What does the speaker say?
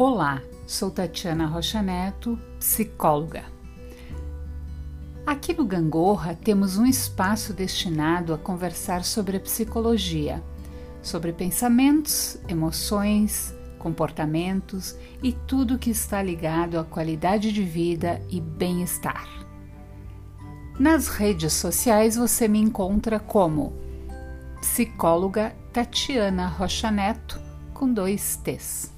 Olá, sou Tatiana Rocha Neto, psicóloga. Aqui no Gangorra temos um espaço destinado a conversar sobre a psicologia, sobre pensamentos, emoções, comportamentos e tudo que está ligado à qualidade de vida e bem-estar. Nas redes sociais você me encontra como psicóloga Tatiana Rocha Neto com dois T's.